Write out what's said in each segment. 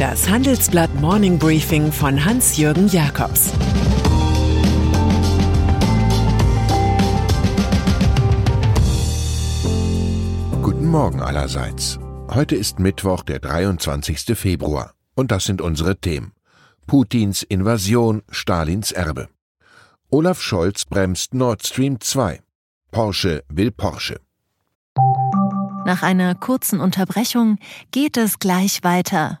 Das Handelsblatt Morning Briefing von Hans-Jürgen Jakobs Guten Morgen allerseits. Heute ist Mittwoch, der 23. Februar. Und das sind unsere Themen. Putins Invasion, Stalins Erbe. Olaf Scholz bremst Nord Stream 2. Porsche will Porsche. Nach einer kurzen Unterbrechung geht es gleich weiter.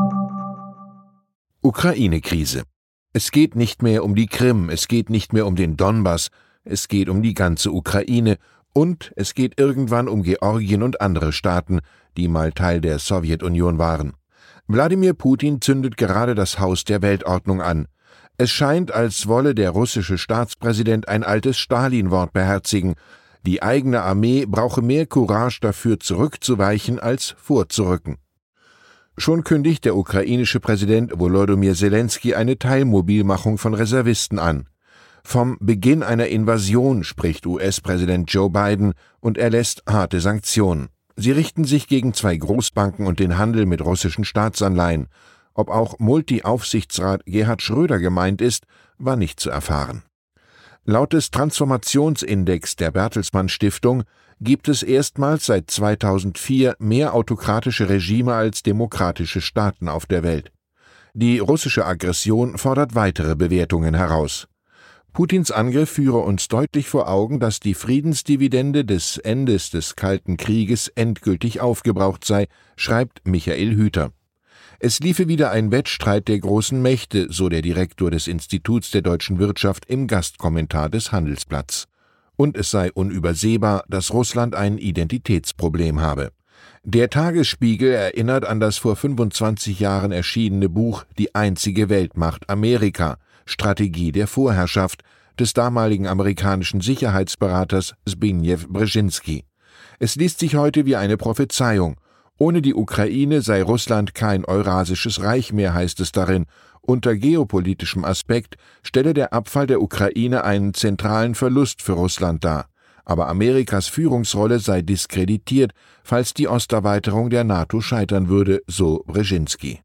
Ukraine-Krise. Es geht nicht mehr um die Krim, es geht nicht mehr um den Donbass, es geht um die ganze Ukraine und es geht irgendwann um Georgien und andere Staaten, die mal Teil der Sowjetunion waren. Wladimir Putin zündet gerade das Haus der Weltordnung an. Es scheint, als wolle der russische Staatspräsident ein altes Stalin-Wort beherzigen. Die eigene Armee brauche mehr Courage dafür zurückzuweichen als vorzurücken. Schon kündigt der ukrainische Präsident Volodymyr Zelensky eine Teilmobilmachung von Reservisten an. Vom Beginn einer Invasion spricht US-Präsident Joe Biden und erlässt harte Sanktionen. Sie richten sich gegen zwei Großbanken und den Handel mit russischen Staatsanleihen. Ob auch Multi-Aufsichtsrat Gerhard Schröder gemeint ist, war nicht zu erfahren. Laut des Transformationsindex der Bertelsmann Stiftung gibt es erstmals seit 2004 mehr autokratische Regime als demokratische Staaten auf der Welt. Die russische Aggression fordert weitere Bewertungen heraus. Putins Angriff führe uns deutlich vor Augen, dass die Friedensdividende des Endes des Kalten Krieges endgültig aufgebraucht sei, schreibt Michael Hüter. Es liefe wieder ein Wettstreit der großen Mächte, so der Direktor des Instituts der deutschen Wirtschaft im Gastkommentar des Handelsblatts. Und es sei unübersehbar, dass Russland ein Identitätsproblem habe. Der Tagesspiegel erinnert an das vor 25 Jahren erschienene Buch Die einzige Weltmacht Amerika, Strategie der Vorherrschaft des damaligen amerikanischen Sicherheitsberaters Zbigniew Brzezinski. Es liest sich heute wie eine Prophezeiung. Ohne die Ukraine sei Russland kein Eurasisches Reich mehr, heißt es darin. Unter geopolitischem Aspekt stelle der Abfall der Ukraine einen zentralen Verlust für Russland dar. Aber Amerikas Führungsrolle sei diskreditiert, falls die Osterweiterung der NATO scheitern würde, so Brzezinski.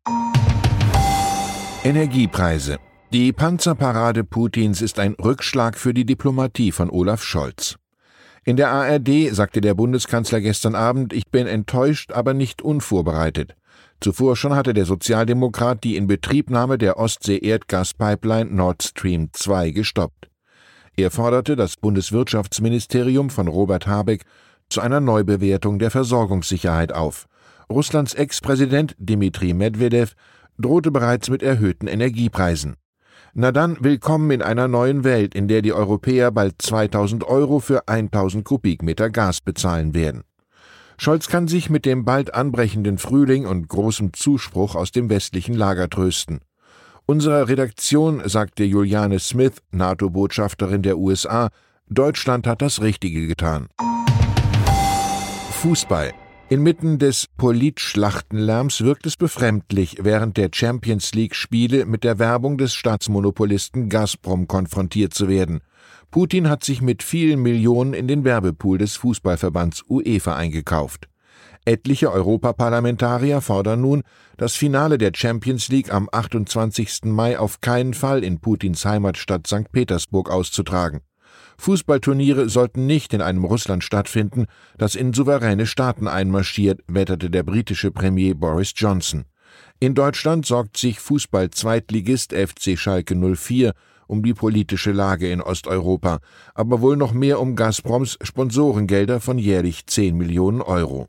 Energiepreise die Panzerparade Putins ist ein Rückschlag für die Diplomatie von Olaf Scholz. In der ARD sagte der Bundeskanzler gestern Abend, ich bin enttäuscht, aber nicht unvorbereitet. Zuvor schon hatte der Sozialdemokrat die Inbetriebnahme der Ostsee-Erdgaspipeline Nord Stream 2 gestoppt. Er forderte das Bundeswirtschaftsministerium von Robert Habeck zu einer Neubewertung der Versorgungssicherheit auf. Russlands Ex-Präsident Dmitri Medvedev drohte bereits mit erhöhten Energiepreisen. Na dann, willkommen in einer neuen Welt, in der die Europäer bald 2000 Euro für 1000 Kubikmeter Gas bezahlen werden. Scholz kann sich mit dem bald anbrechenden Frühling und großem Zuspruch aus dem westlichen Lager trösten. Unserer Redaktion sagte Juliane Smith, NATO-Botschafterin der USA, Deutschland hat das Richtige getan. Fußball. Inmitten des Politschlachtenlärms wirkt es befremdlich, während der Champions League-Spiele mit der Werbung des Staatsmonopolisten Gazprom konfrontiert zu werden. Putin hat sich mit vielen Millionen in den Werbepool des Fußballverbands UEFA eingekauft. Etliche Europaparlamentarier fordern nun, das Finale der Champions League am 28. Mai auf keinen Fall in Putins Heimatstadt St. Petersburg auszutragen. Fußballturniere sollten nicht in einem Russland stattfinden, das in souveräne Staaten einmarschiert, wetterte der britische Premier Boris Johnson. In Deutschland sorgt sich Fußball-Zweitligist FC Schalke 04 um die politische Lage in Osteuropa, aber wohl noch mehr um Gazproms Sponsorengelder von jährlich 10 Millionen Euro.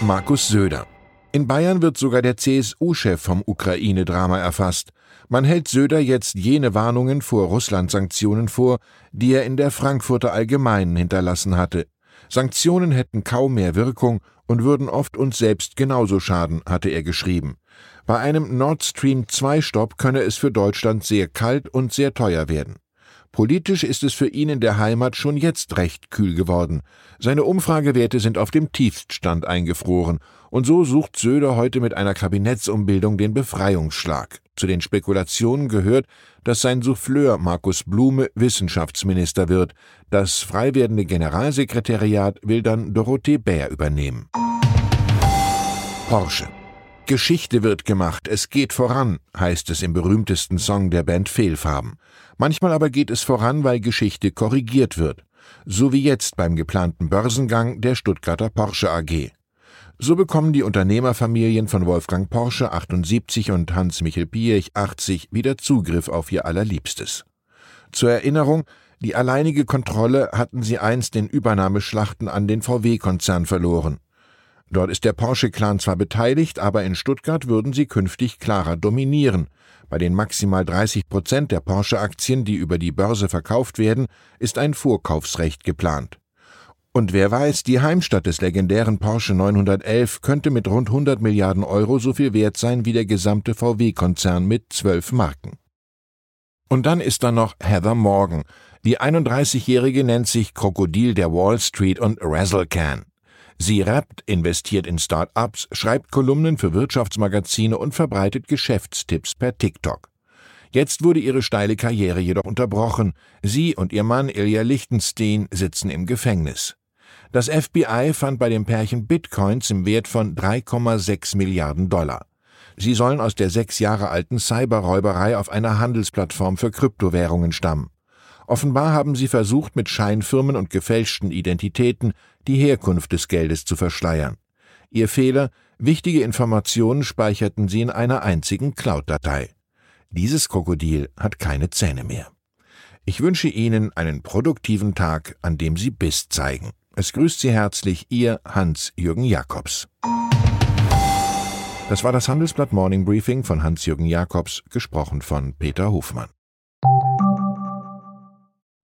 Markus Söder in Bayern wird sogar der CSU-Chef vom Ukraine-Drama erfasst. Man hält Söder jetzt jene Warnungen vor Russland-Sanktionen vor, die er in der Frankfurter Allgemeinen hinterlassen hatte. Sanktionen hätten kaum mehr Wirkung und würden oft uns selbst genauso schaden, hatte er geschrieben. Bei einem Nord Stream 2 Stopp könne es für Deutschland sehr kalt und sehr teuer werden. Politisch ist es für ihn in der Heimat schon jetzt recht kühl geworden. Seine Umfragewerte sind auf dem Tiefststand eingefroren, und so sucht Söder heute mit einer Kabinettsumbildung den Befreiungsschlag. Zu den Spekulationen gehört, dass sein Souffleur Markus Blume Wissenschaftsminister wird. Das frei werdende Generalsekretariat will dann Dorothee Bär übernehmen. Porsche Geschichte wird gemacht, es geht voran, heißt es im berühmtesten Song der Band Fehlfarben. Manchmal aber geht es voran, weil Geschichte korrigiert wird. So wie jetzt beim geplanten Börsengang der Stuttgarter Porsche AG. So bekommen die Unternehmerfamilien von Wolfgang Porsche 78 und Hans-Michel Piech 80 wieder Zugriff auf ihr Allerliebstes. Zur Erinnerung, die alleinige Kontrolle hatten sie einst in Übernahmeschlachten an den VW-Konzern verloren. Dort ist der Porsche-Clan zwar beteiligt, aber in Stuttgart würden sie künftig klarer dominieren. Bei den maximal 30 Prozent der Porsche-Aktien, die über die Börse verkauft werden, ist ein Vorkaufsrecht geplant. Und wer weiß, die Heimstatt des legendären Porsche 911 könnte mit rund 100 Milliarden Euro so viel wert sein wie der gesamte VW-Konzern mit zwölf Marken. Und dann ist da noch Heather Morgan. Die 31-Jährige nennt sich Krokodil der Wall Street und Razzlecan. Sie rappt, investiert in Start-ups, schreibt Kolumnen für Wirtschaftsmagazine und verbreitet Geschäftstipps per TikTok. Jetzt wurde ihre steile Karriere jedoch unterbrochen. Sie und ihr Mann Ilja Lichtenstein sitzen im Gefängnis. Das FBI fand bei dem Pärchen Bitcoins im Wert von 3,6 Milliarden Dollar. Sie sollen aus der sechs Jahre alten Cyberräuberei auf einer Handelsplattform für Kryptowährungen stammen. Offenbar haben sie versucht, mit Scheinfirmen und gefälschten Identitäten die Herkunft des Geldes zu verschleiern. Ihr Fehler, wichtige Informationen speicherten sie in einer einzigen Cloud-Datei. Dieses Krokodil hat keine Zähne mehr. Ich wünsche Ihnen einen produktiven Tag, an dem Sie Biss zeigen. Es grüßt Sie herzlich Ihr Hans-Jürgen Jakobs. Das war das Handelsblatt Morning Briefing von Hans-Jürgen Jakobs, gesprochen von Peter Hofmann.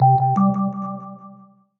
you